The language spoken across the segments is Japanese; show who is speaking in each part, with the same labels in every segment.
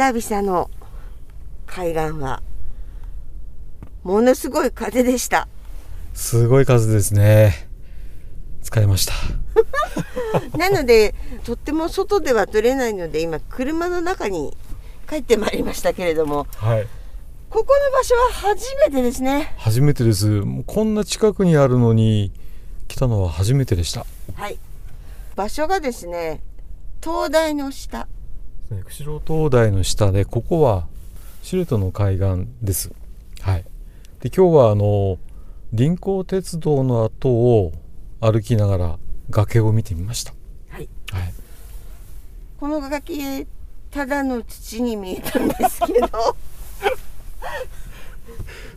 Speaker 1: 久々の海岸はものすごい風でした。
Speaker 2: すごい数ですね。疲れました。
Speaker 1: なのでとっても外では撮れないので今車の中に帰ってまいりましたけれども
Speaker 2: はい。
Speaker 1: ここの場所は初めてですね。
Speaker 2: 初めてです。こんな近くにあるのに来たのは初めてでした。
Speaker 1: はい。場所がですね灯台の下
Speaker 2: ね。釧路灯台の下でここはシルトの海岸です。はい。で今日はあの臨港鉄道の後を歩きながら崖を見てみました。
Speaker 1: はい。
Speaker 2: はい。
Speaker 1: この崖ただの土に見えたんですけど。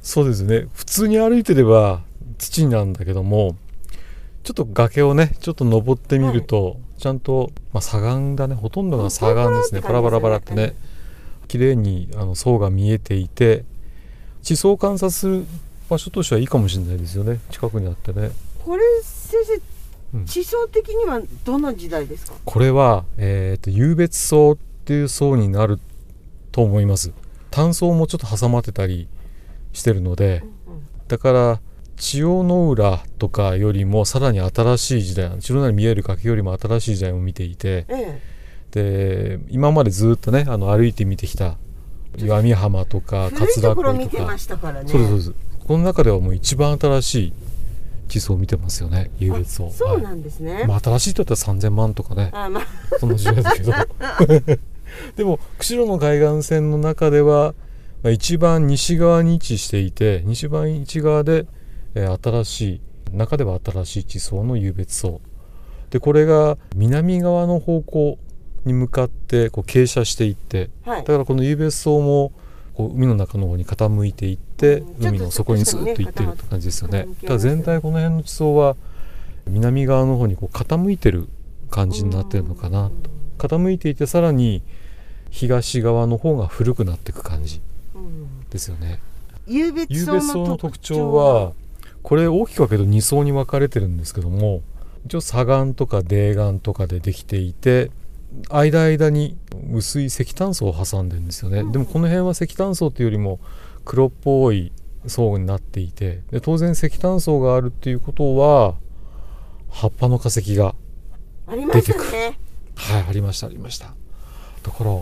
Speaker 2: そうですね。普通に歩いてれば土なんだけどもちょっと崖をねちょっと登ってみると、ちゃんと、まあ、砂岩だねほとんどが砂岩ですね。パラパラパラってね。綺麗にあの層が見えていて地層を観察する場所としてはいいかもしれないですよね。近くにあってね。
Speaker 1: これ先
Speaker 2: うん。
Speaker 1: 生地層的にはどの時代ですか？
Speaker 2: これは、えー、と湧別層っていう層になると思います。単層もちょっと挟まってたりしてるので、だから千代の浦とかよりもさらに新しい時代千代の浦に見える崖よりも新しい時代を見ていて
Speaker 1: え
Speaker 2: で今までずっとねあの歩いて見てきた岩見浜と
Speaker 1: え
Speaker 2: か桂恋とか
Speaker 1: ころ見てましたからね。
Speaker 2: そうですそうです。この中ではもう一番新しい地層を見てますよね湧別層
Speaker 1: あそうな
Speaker 2: はい
Speaker 1: んですね、
Speaker 2: まあ、新しいと言ったら3000万とかね。
Speaker 1: あまあ。
Speaker 2: その時代だけど。でも釧路の海岸線の中では、まあ、一番西側に位置していて西番一側で、えー新しい中では新しい地層の湧別層でこれが南側の方向に向かってこう傾斜していって
Speaker 1: はい。
Speaker 2: だからこの湧別層もこう海の中の方に傾いていって、
Speaker 1: うん。
Speaker 2: 海の底にずっと行ってるって感じですよね。
Speaker 1: ちょっと
Speaker 2: だから全体この辺の地層は南側の方にこう傾いてる感じになってるのかなと。傾いていてさらに東側の方が古くなっていく感じ
Speaker 1: うん。
Speaker 2: ですよね。
Speaker 1: 湧別
Speaker 2: 湧
Speaker 1: 層
Speaker 2: の
Speaker 1: の特
Speaker 2: 特徴はこれ大きく分けると2層に分かれてるんですけども一応砂岩とか泥岩とかでできていて間間に薄い石炭層を挟んでるんですよね、
Speaker 1: うん。
Speaker 2: でもこの辺は石炭層っていうよりも黒っぽい層になっていてで当然石炭層があるっていうことは葉っぱの化石が出て
Speaker 1: ね。
Speaker 2: はいありましたありました。だから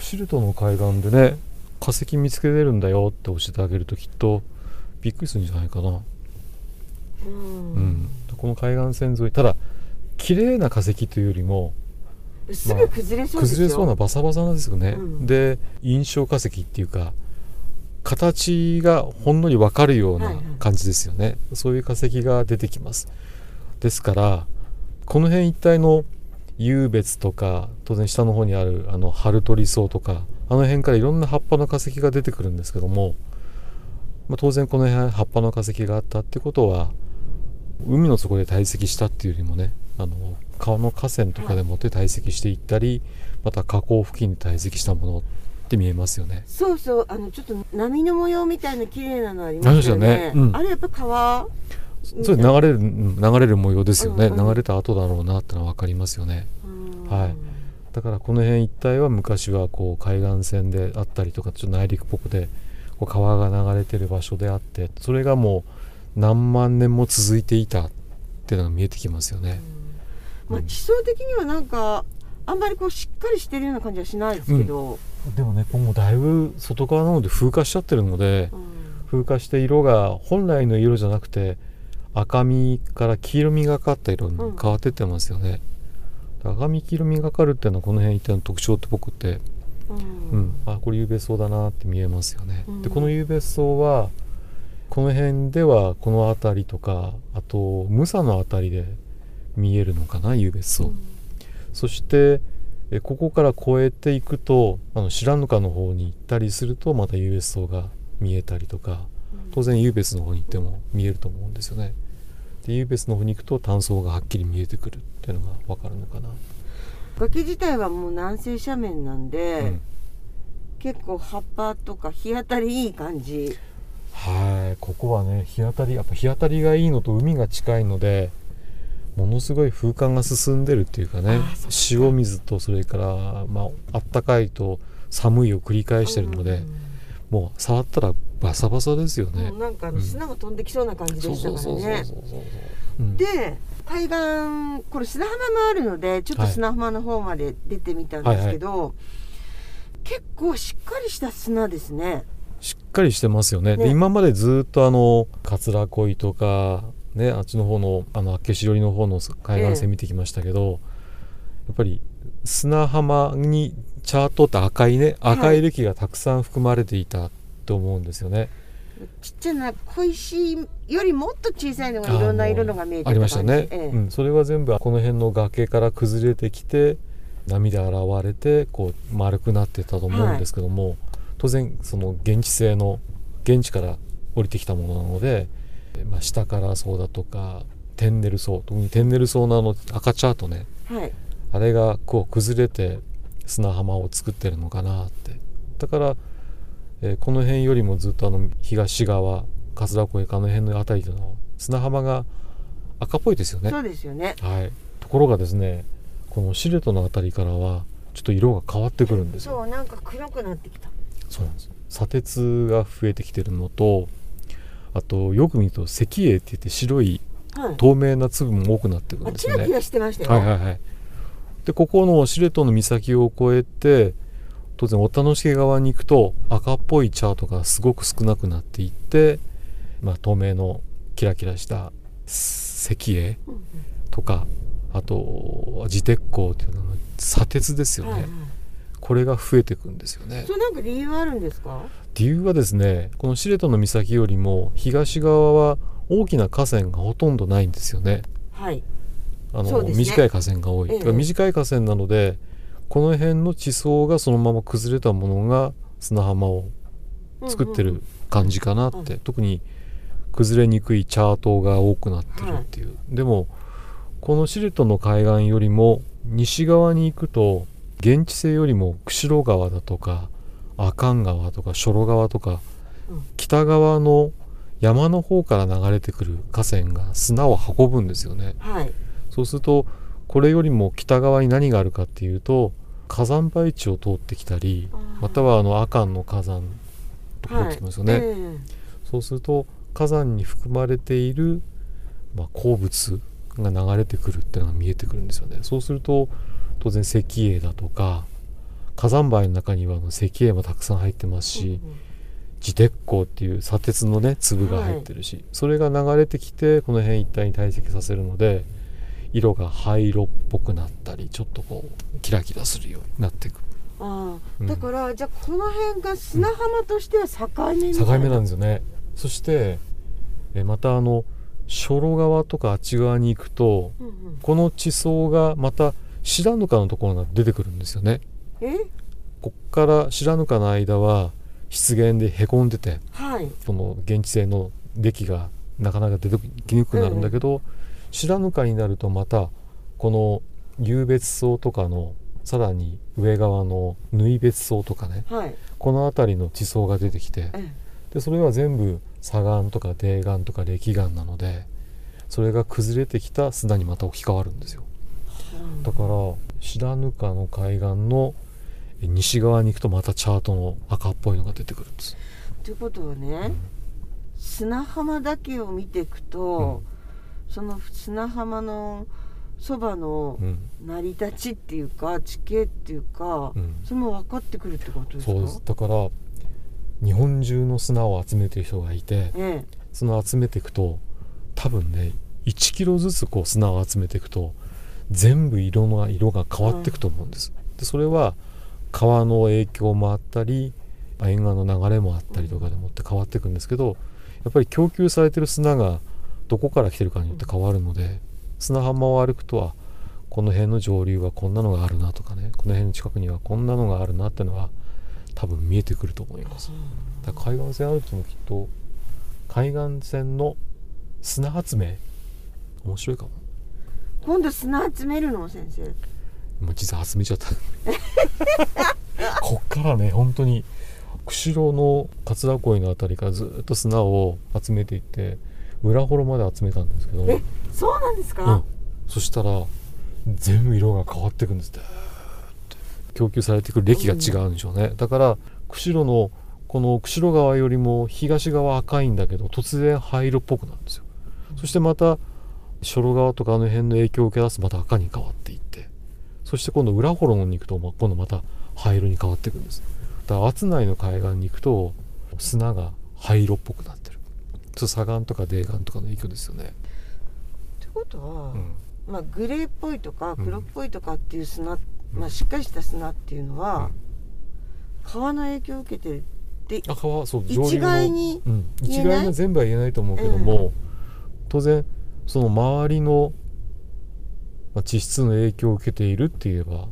Speaker 2: シルトの海岸でね化石見つけれるんだよって教えてあげるときっとびっくりするんじゃないかな
Speaker 1: うん。
Speaker 2: うん、この海岸線沿いただ綺麗な化石というよりも
Speaker 1: すぐ崩れそうですよ、
Speaker 2: 崩れそうなバサバサなんですよね、
Speaker 1: うん。
Speaker 2: で印象化石っていうか形がほんのり分かるようない
Speaker 1: ははい。
Speaker 2: 感じですよね、そういう化石が出てきます。ですからこの辺一帯の湧別とか当然下の方にあるあの春鳥草とかあの辺からいろんな葉っぱの化石が出てくるんですけども、まあ、当然この辺葉っぱの化石があったってことは海の底で堆積したっていうよりもねあの川の河川とかでもって堆積していったり、また河口付近で堆積したものって見えますよね。
Speaker 1: そうそう。あのちょっと波の模様みたいな綺麗なのありますよね。
Speaker 2: ね。うん。
Speaker 1: あれやっぱ川？
Speaker 2: それ流れるうん流れる模様ですよね、
Speaker 1: うんうん
Speaker 2: 流れた後だろうなってのは分かりますよね。
Speaker 1: うん。
Speaker 2: はい。だからこの辺一帯は昔はこう海岸線であったりとかちょっと内陸っぽくでこう川が流れてる場所であってそれがもう何万年も続いていたっていうのが見えてきますよね。
Speaker 1: まあ、地層的にはなんかあんまりこうしっかりしてるような感じはしないですけど、
Speaker 2: でもね今後だいぶ外側なので風化しちゃってるので
Speaker 1: うん。
Speaker 2: 風化して色が本来の色じゃなくて赤みから黄色みがかった色に変わってってますよね。赤み黄色みがかるっていうのはこの辺一帯の特徴って僕って
Speaker 1: うん。
Speaker 2: うん、あこれ有別層だなって見えますよね。
Speaker 1: うん。
Speaker 2: でこの有別層はこの辺ではこの辺りとかあとムサの辺りで見えるのかな有別層、そしてえここから越えていくとあの白糠の方に行ったりするとまた有別層が見えたりとか当然有別の方に行っても見えると思うんですよね。で有別の方に行くと単層がはっきり見えてくるっていうのが分かるのかな。
Speaker 1: 崖自体はもう南西斜面なんで、
Speaker 2: うん。
Speaker 1: 結構葉っぱとか日当たりいい感じ
Speaker 2: はい。ここはね日当たりやっぱ日当たりがいいのと海が近いのでものすごい風化が進んでるっていうかね塩水とそれから、まああったかいと寒いを繰り返してるので、もう触ったらバサバサですよね。
Speaker 1: なんか砂が飛んできそうな感じでしたからね。で海岸これ砂浜もあるのでちょっと
Speaker 2: はい
Speaker 1: 砂浜の方まで出てみたんですけど、結構しっかりした砂ですね
Speaker 2: しっかりしてますよね。で
Speaker 1: ね
Speaker 2: 今までずっとあの桂恋とかねあっちの方のあの明石寄りの方の海岸線見てきましたけど、やっぱり砂浜にチャートって赤いね赤い歴がたくさん含まれていたと思うんですよね。
Speaker 1: ちっちゃな小石よりもっと小さいのがいろんな色のが見えて
Speaker 2: ありましたね、
Speaker 1: ええ。
Speaker 2: うん、それは全部この辺の崖から崩れてきて波で現れてこう丸くなってたと思うんですけども、当然その現地性の現地から降りてきたものなので、まあ、下から層だとかテンネル層特にテンネル層のあの赤チャートね
Speaker 1: はい。
Speaker 2: あれがこう崩れて砂浜を作ってるのかなって。だから、えーこの辺よりもずっとあの東側桂越かの辺の辺りの砂浜が赤っぽいですよね。
Speaker 1: そうですよね。
Speaker 2: はい、ところがですねこのシレトの辺りからはちょっと色が変わってくるんですよ。
Speaker 1: そうなんか黒くなってきた
Speaker 2: そうなんです砂鉄が増えてきてるのとあとよく見ると石英って言って白い
Speaker 1: はい。
Speaker 2: 透明な粒も多くなってくる
Speaker 1: あ
Speaker 2: んですよね。
Speaker 1: キラキラしてましたよ、
Speaker 2: はいはいはい。でここのシレトの岬を越えて当然お楽しげ側に行くと赤っぽいチャートがすごく少なくなっていって、まあ、透明のキラキラした石英
Speaker 1: うんうん。
Speaker 2: とかあと自鉄鋼っていうのは砂鉄ですよね、
Speaker 1: はいはい
Speaker 2: これが増えていくんですよね。
Speaker 1: それなんか理由あるんですか？
Speaker 2: 理由はですねこのシレトの岬よりも東側は大きな河川がほとんどないんですよね。
Speaker 1: はい。
Speaker 2: あの、
Speaker 1: ね。
Speaker 2: 短い河川が多い、
Speaker 1: ええ。
Speaker 2: 短い河川なのでこの辺の地層がそのまま崩れたものが砂浜を作ってる感じかなって、
Speaker 1: うん。
Speaker 2: 特に崩れにくいチャートが多くなってるっていう、でもこのシレトの海岸よりも西側に行くと現地性よりも釧路川だとか阿寒川とか書路川とか、
Speaker 1: うん。
Speaker 2: 北側の山の方から流れてくる河川が砂を運ぶんですよね。
Speaker 1: はい。
Speaker 2: そうするとこれよりも北側に何があるかっていうと火山灰地を通ってきたりまたはあの阿寒の火山とか通ってきますよね、
Speaker 1: ええ。
Speaker 2: そうすると火山に含まれている、まあ、鉱物が流れてくるっていうのが見えてくるんですよね。そうすると当然石英だとか火山灰の中にはあの石英もたくさん入ってますし、
Speaker 1: うんうん。
Speaker 2: 自鉄鋼っていう砂鉄のね粒が入ってるし、それが流れてきてこの辺一帯に堆積させるので色が灰色っぽくなったりちょっとこうキラキラするようになっていく。
Speaker 1: あ
Speaker 2: う
Speaker 1: だから、じゃあこの辺が砂浜としては境目みたい
Speaker 2: 境目なんですよね。そしてえまたあの書路側とかあっち側に行くと
Speaker 1: うんうん。
Speaker 2: この地層がまた白糠のところが出てくるんですよね。
Speaker 1: え？
Speaker 2: こっから白糠の間は湿原でへこんでて
Speaker 1: はい。
Speaker 2: その現地性の出来がなかなか出てきにくくなるんだけど、白糠になるとまたこの湧別層とかのさらに上側の縫い別層とかね
Speaker 1: はい。
Speaker 2: この辺りの地層が出てきて
Speaker 1: え
Speaker 2: でそれは全部砂岩とか泥岩とか礫岩なのでそれが崩れてきた砂にまた置き換わるんですよ。
Speaker 1: え
Speaker 2: だから白糠の海岸のえ西側に行くとまたチャートの赤っぽいのが出てくるんです、
Speaker 1: ということはね、砂浜だけを見ていくと、その砂浜のそばの
Speaker 2: うん。
Speaker 1: 成り立ちっていうか地形っていうか、
Speaker 2: うん。
Speaker 1: それも分かってくるってことですか？
Speaker 2: そうです。だから日本中の砂を集めてる人がいて
Speaker 1: え
Speaker 2: その集めていくと多分ね1キロずつこう砂を集めていくと全部色の色が変わっていくと思うんです。でそれは川の影響もあったり沿岸の流れもあったりとかでもって変わっていくんですけどやっぱり供給されてる砂がどこから来てるかによって変わるので砂浜を歩くとはこの辺の上流はこんなのがあるなとかねこの辺の近くにはこんなのがあるなってのは多分見えてくると思います。だ海岸線歩いてもきっと海岸線の砂集め面白いかも。
Speaker 1: 今度砂集めるの？先生。
Speaker 2: もう実は集めちゃった。こっからね本当に釧路の桂恋の辺りからずっと砂を集めていって裏幌まで集めたんですけど、
Speaker 1: えそうなんですか、
Speaker 2: うん、そしたら全部色が変わっていくんです。って。供給されてくる歴が違うんでしょうね、だから釧路のこの釧路川よりも東側赤いんだけど突然灰色っぽくなるんですよ、そしてまた初呂川とかあの辺の影響を受け出すとまた赤に変わっていってそして今度裏幌に行くとま今度また灰色に変わっていくんです。だから厚内の海岸に行くと砂が灰色っぽくなってる。と砂岩とか泥岩とかの影響ですよね、
Speaker 1: ってことは、
Speaker 2: うん。
Speaker 1: まあ、グレーっぽいとか
Speaker 2: うん。
Speaker 1: 黒っぽいとかっていう砂、まあ、しっかりした砂っていうのは、川の影響を受けてるって
Speaker 2: あ川そう
Speaker 1: 一概に
Speaker 2: うん、
Speaker 1: 言えない？
Speaker 2: 一概に全部は言えないと思うけども、当然その周りの、まあ、地質の影響を受けているって言えば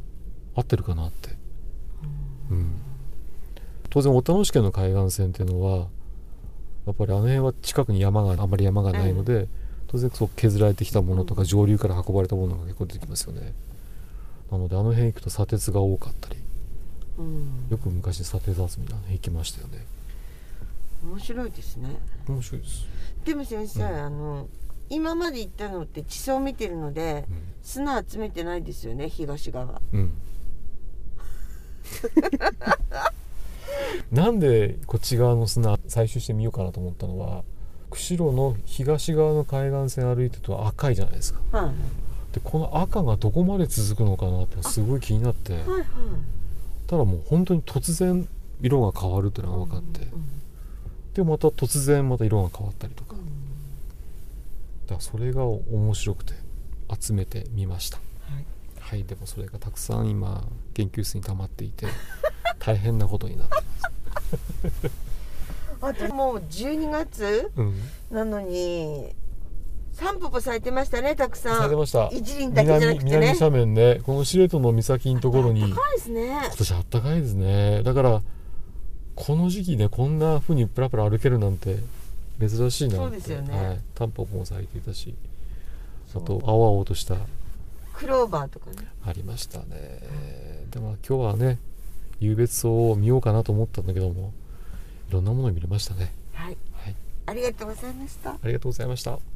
Speaker 2: 合ってるかなって、うん、当然小田野市県の海岸線っていうのはやっぱりあの辺は近くに山があまり山がないので、当然そう削られてきたものとか
Speaker 1: うん
Speaker 2: 上流から運ばれたものが結構出てきますよね。なのであの辺行くと砂鉄が多かったり
Speaker 1: うん。
Speaker 2: よく昔砂鉄集めの辺行きましたよね。
Speaker 1: 面白いですね。
Speaker 2: 面白いです、
Speaker 1: でも先生、
Speaker 2: うん。
Speaker 1: あの今まで行ったのって地層見てるので
Speaker 2: うん。
Speaker 1: 砂集めてないですよね東側。
Speaker 2: うん、なんでこっち側の砂採集してみようかなと思ったのは釧路の東側の海岸線歩いてると赤いじゃないですか。
Speaker 1: はい
Speaker 2: でこの赤がどこまで続くのかなってすごい気になって。
Speaker 1: はいはい。
Speaker 2: ただもう本当に突然色が変わるっていうのが分かって。
Speaker 1: うん
Speaker 2: でまた突然また色が変わったりとか。
Speaker 1: うん
Speaker 2: だそれが面白くて集めてみました。
Speaker 1: はい。
Speaker 2: はいでもそれがたくさん今研究室に溜まっていて 大変なことになってます。
Speaker 1: あともう12月
Speaker 2: うん。
Speaker 1: なのに散歩も咲いてましたねたくさん。
Speaker 2: されてました。
Speaker 1: 一輪だけじゃな
Speaker 2: 南
Speaker 1: くてね。
Speaker 2: 南斜面ね。この知床の岬のところに
Speaker 1: 高
Speaker 2: 今
Speaker 1: いですね。
Speaker 2: 年あったかいですね。だからこの時期ねこんな風にプラプラ歩けるなんて珍しいな
Speaker 1: そうですよね。
Speaker 2: はい、タンポポも咲いていたしあと青々とした。
Speaker 1: クローバーとかね。
Speaker 2: ありましたね。でも今日はね湧別草を見ようかなと思ったんだけどもいろんなものを見れましたね。
Speaker 1: はい。
Speaker 2: はい。
Speaker 1: ありがとうございました。
Speaker 2: ありがとうございました